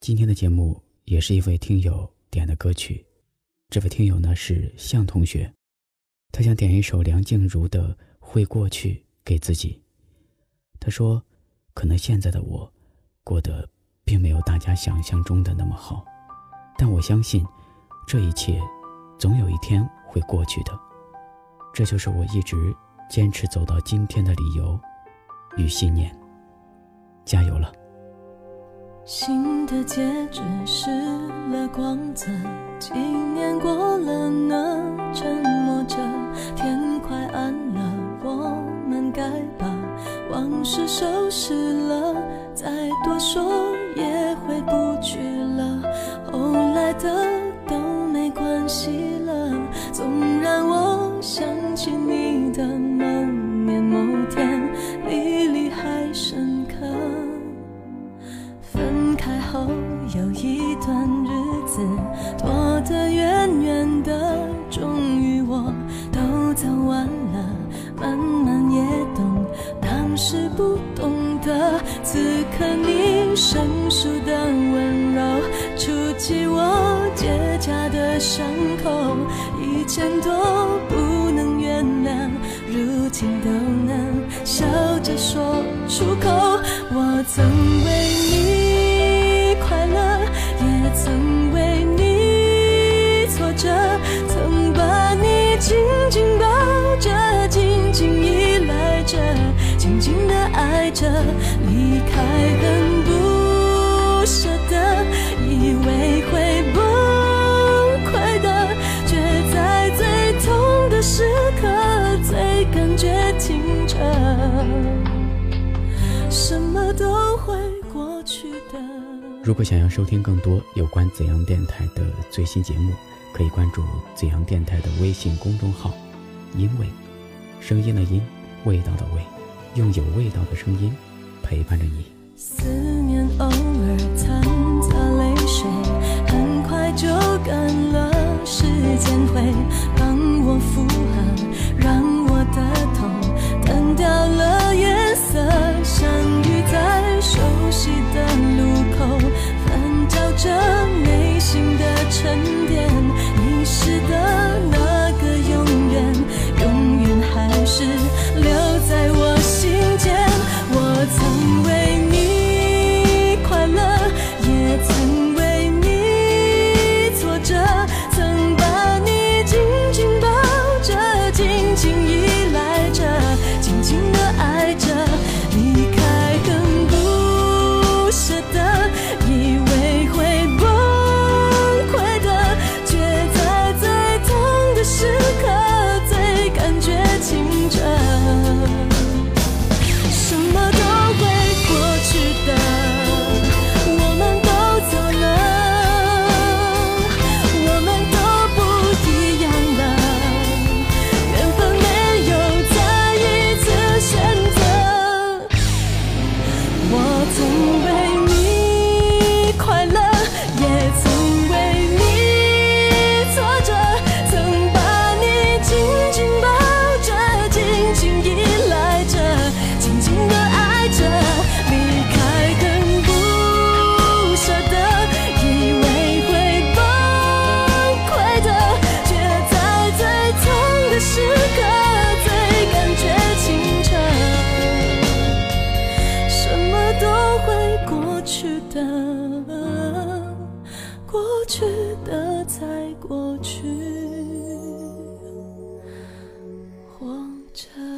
今天的节目也是一位听友点的歌曲，这位听友呢是向同学，他想点一首梁静茹的《会过去》给自己。他说：“可能现在的我，过得并没有大家想象中的那么好，但我相信，这一切，总有一天会过去的。这就是我一直坚持走到今天的理由与信念。加油了！”新的戒指失了光泽，几年过了呢？沉默着，天快暗了，我们该把往事收拾了。再多说后有一段日子，躲得远远的，终于我都走完了，慢慢也懂当时不懂的。此刻你生疏的温柔，触及我结痂的伤口，以前都不能原谅，如今都能笑着说出口。我曾为爱着，离开很不舍得，以为会崩溃的，却在最痛的时刻，最感觉清澈。什么都会过去的。如果想要收听更多有关怎样电台的最新节目，可以关注怎样电台的微信公众号“因为”，声音的音，味道的味，用有味道的声音陪伴着你。思念偶尔过去的在过去，活着。